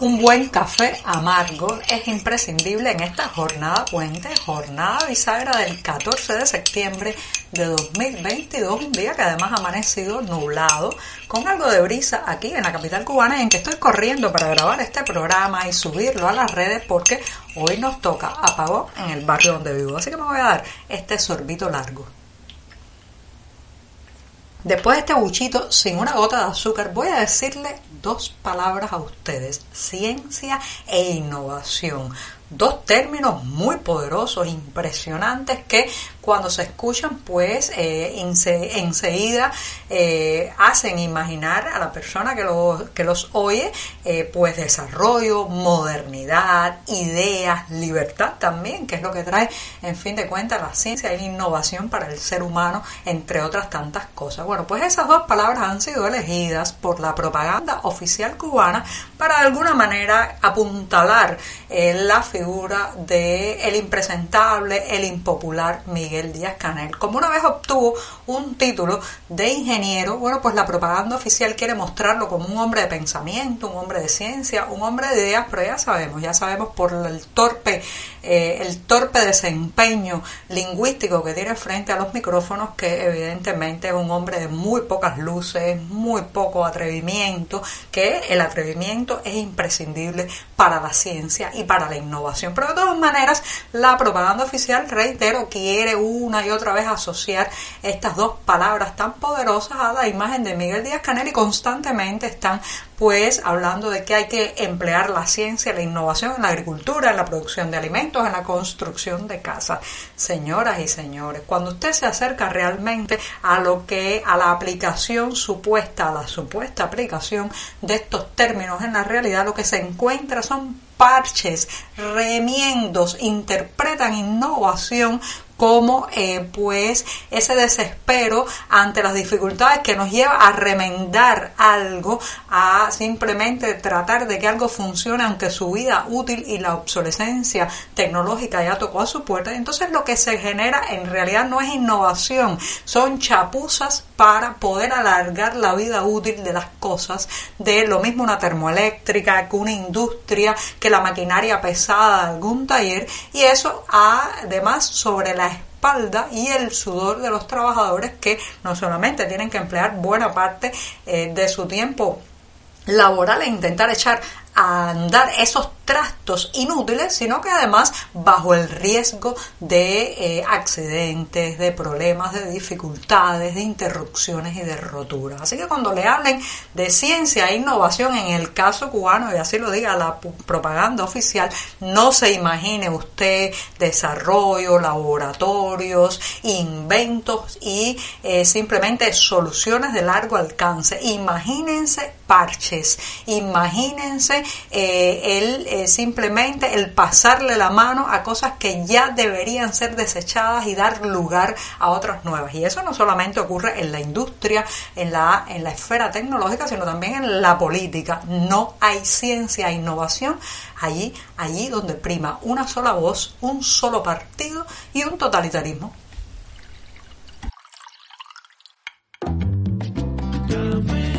Un buen café amargo es imprescindible en esta jornada puente, jornada bisagra del 14 de septiembre de 2022, un día que además ha amanecido nublado, con algo de brisa aquí en la capital cubana y en que estoy corriendo para grabar este programa y subirlo a las redes porque hoy nos toca apagón en el barrio donde vivo. Así que me voy a dar este sorbito largo. Después de este buchito sin una gota de azúcar, voy a decirle dos palabras a ustedes, ciencia e innovación. Dos términos muy poderosos, impresionantes, que cuando se escuchan, pues eh, enseguida eh, hacen imaginar a la persona que, lo, que los oye, eh, pues desarrollo, modernidad, ideas, libertad también, que es lo que trae, en fin de cuentas, la ciencia y la innovación para el ser humano, entre otras tantas cosas. Bueno, pues esas dos palabras han sido elegidas por la propaganda oficial cubana para de alguna manera apuntalar la figura de el impresentable, el impopular Miguel Díaz Canel. Como una vez obtuvo un título de ingeniero, bueno, pues la propaganda oficial quiere mostrarlo como un hombre de pensamiento, un hombre de ciencia, un hombre de ideas, pero ya sabemos, ya sabemos por el torpe, eh, el torpe desempeño lingüístico que tiene frente a los micrófonos, que evidentemente es un hombre de muy pocas luces, muy poco atrevimiento, que el atrevimiento es imprescindible para la ciencia y para la innovación. Pero de todas maneras, la propaganda oficial, reitero, quiere una y otra vez asociar estas dos palabras tan poderosas a la imagen de Miguel Díaz Canel y constantemente están pues hablando de que hay que emplear la ciencia, la innovación en la agricultura, en la producción de alimentos, en la construcción de casas. Señoras y señores, cuando usted se acerca realmente a lo que a la aplicación supuesta, a la supuesta aplicación de estos términos en la realidad, lo que se encuentra son parches, remiendos, interpretan innovación como eh, pues ese desespero ante las dificultades que nos lleva a remendar algo, a simplemente tratar de que algo funcione aunque su vida útil y la obsolescencia tecnológica ya tocó a su puerta. Entonces lo que se genera en realidad no es innovación, son chapuzas para poder alargar la vida útil de las cosas, de lo mismo una termoeléctrica que una industria, que la maquinaria pesada de algún taller, y eso además sobre la espalda y el sudor de los trabajadores que no solamente tienen que emplear buena parte eh, de su tiempo laboral e intentar echar a andar esos trastos inútiles, sino que además bajo el riesgo de eh, accidentes, de problemas, de dificultades, de interrupciones y de roturas. Así que cuando le hablen de ciencia e innovación, en el caso cubano, y así lo diga la propaganda oficial, no se imagine usted desarrollo, laboratorios, inventos y eh, simplemente soluciones de largo alcance. Imagínense parches, imagínense eh, el simplemente el pasarle la mano a cosas que ya deberían ser desechadas y dar lugar a otras nuevas. Y eso no solamente ocurre en la industria, en la, en la esfera tecnológica, sino también en la política. No hay ciencia e innovación allí, allí donde prima una sola voz, un solo partido y un totalitarismo.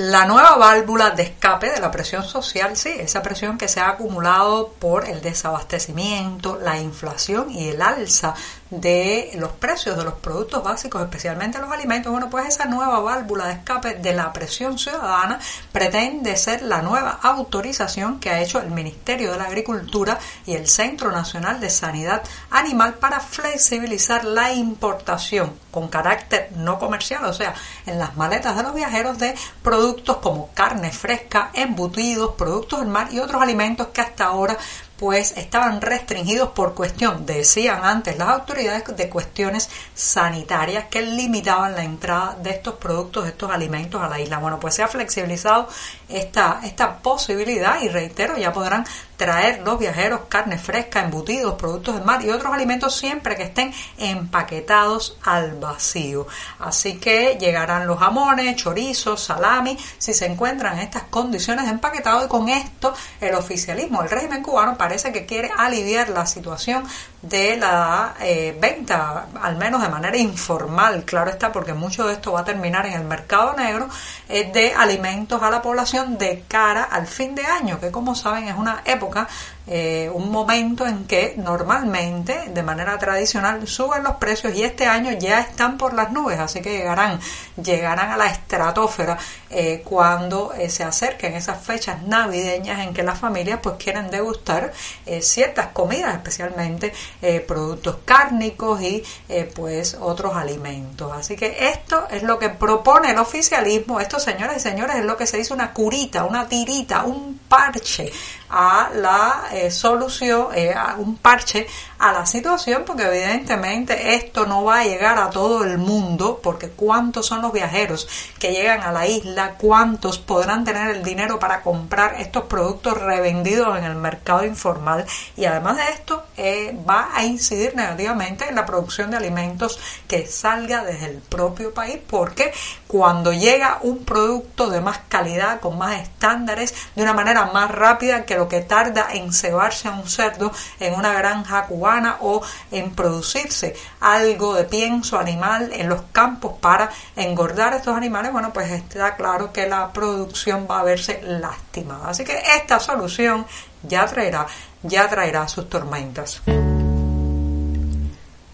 La nueva válvula de escape de la presión social, sí, esa presión que se ha acumulado por el desabastecimiento, la inflación y el alza de los precios de los productos básicos, especialmente los alimentos, bueno, pues esa nueva válvula de escape de la presión ciudadana pretende ser la nueva autorización que ha hecho el Ministerio de la Agricultura y el Centro Nacional de Sanidad Animal para flexibilizar la importación con carácter no comercial, o sea, en las maletas de los viajeros de productos como carne fresca, embutidos, productos del mar y otros alimentos que hasta ahora pues estaban restringidos por cuestión, decían antes las autoridades, de cuestiones sanitarias que limitaban la entrada de estos productos, de estos alimentos a la isla. Bueno, pues se ha flexibilizado esta, esta posibilidad y reitero, ya podrán traer los viajeros carne fresca, embutidos, productos del mar y otros alimentos siempre que estén empaquetados al vacío. Así que llegarán los jamones, chorizos, salami, si se encuentran en estas condiciones de empaquetado y con esto el oficialismo, el régimen cubano parece que quiere aliviar la situación de la eh, venta, al menos de manera informal, claro está, porque mucho de esto va a terminar en el mercado negro, eh, de alimentos a la población de cara al fin de año, que como saben es una época 方 eh, un momento en que normalmente, de manera tradicional, suben los precios y este año ya están por las nubes, así que llegarán, llegarán a la estratosfera eh, cuando eh, se acerquen esas fechas navideñas en que las familias pues quieren degustar ciertas comidas, especialmente productos cárnicos y pues otros alimentos. Así que esto es lo que propone el oficialismo, esto señores y señores es lo que se dice una curita, una tirita, un parche a la eh, solución, eh, un parche a la situación, porque evidentemente esto no va a llegar a todo el mundo, porque cuántos son los viajeros que llegan a la isla, cuántos podrán tener el dinero para comprar estos productos revendidos en el mercado informal. Y además de esto eh, va a incidir negativamente en la producción de alimentos que salga desde el propio país, porque cuando llega un producto de más calidad, con más estándares, de una manera más rápida que lo que tarda en cebarse a un cerdo en una granja cubana o en producirse algo de pienso animal en los campos para engordar estos animales, bueno, pues está claro que la producción va a verse lastimada. Así que esta solución ya traerá, ya traerá sus tormentas.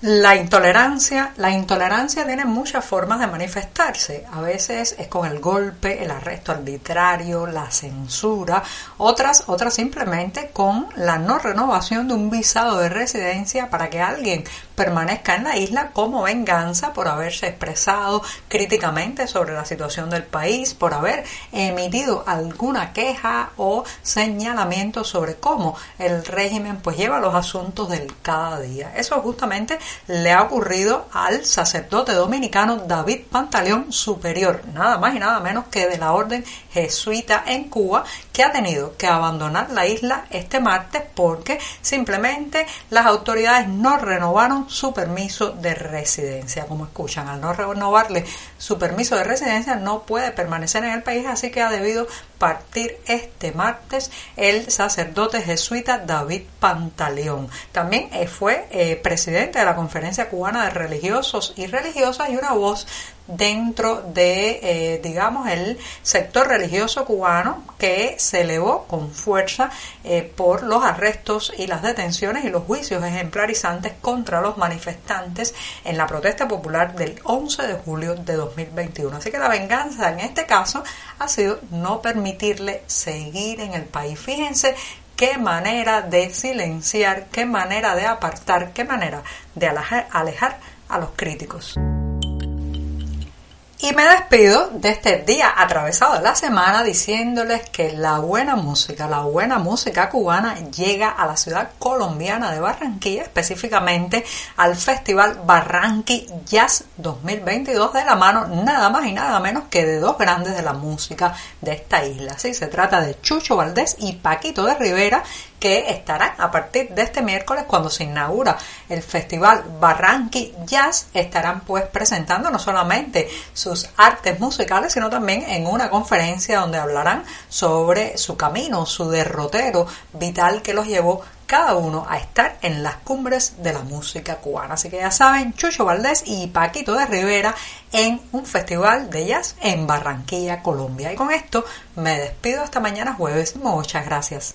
La intolerancia, la intolerancia tiene muchas formas de manifestarse. A veces es con el golpe, el arresto arbitrario, la censura, otras, otras simplemente con la no renovación de un visado de residencia para que alguien permanezca en la isla como venganza por haberse expresado críticamente sobre la situación del país, por haber emitido alguna queja o señalamiento sobre cómo el régimen pues lleva los asuntos del cada día. Eso justamente le ha ocurrido al sacerdote dominicano David Pantaleón Superior, nada más y nada menos que de la orden jesuita en Cuba, que ha tenido que abandonar la isla este martes porque simplemente las autoridades no renovaron su permiso de residencia. Como escuchan, al no renovarle su permiso de residencia no puede permanecer en el país, así que ha debido partir este martes el sacerdote jesuita David Pantaleón. También eh, fue eh, presidente de la Conferencia Cubana de Religiosos y Religiosas y una voz dentro de, eh, digamos, el sector religioso cubano que se elevó con fuerza por los arrestos y las detenciones y los juicios ejemplarizantes contra los manifestantes en la protesta popular del 11 de julio de 2021. Así que la venganza en este caso ha sido no permitirle seguir en el país. Fíjense qué manera de silenciar, qué manera de apartar, qué manera de alejar, alejar a los críticos. Y me despido de este día atravesado de la semana diciéndoles que la buena música, la buena música cubana llega a la ciudad colombiana de Barranquilla, específicamente al Festival Barranqui Jazz 2022 de la mano nada más y nada menos que de dos grandes de la música de esta isla. Sí, se trata de Chucho Valdés y Paquito de Rivera que estarán a partir de este miércoles cuando se inaugura el festival Barranqui Jazz estarán pues presentando no solamente sus artes musicales sino también en una conferencia donde hablarán sobre su camino, su derrotero vital que los llevó cada uno a estar en las cumbres de la música cubana. Así que ya saben, Chucho Valdés y Paquito de Rivera en un festival de jazz en Barranquilla, Colombia. Y con esto me despido hasta mañana jueves. Muchas gracias.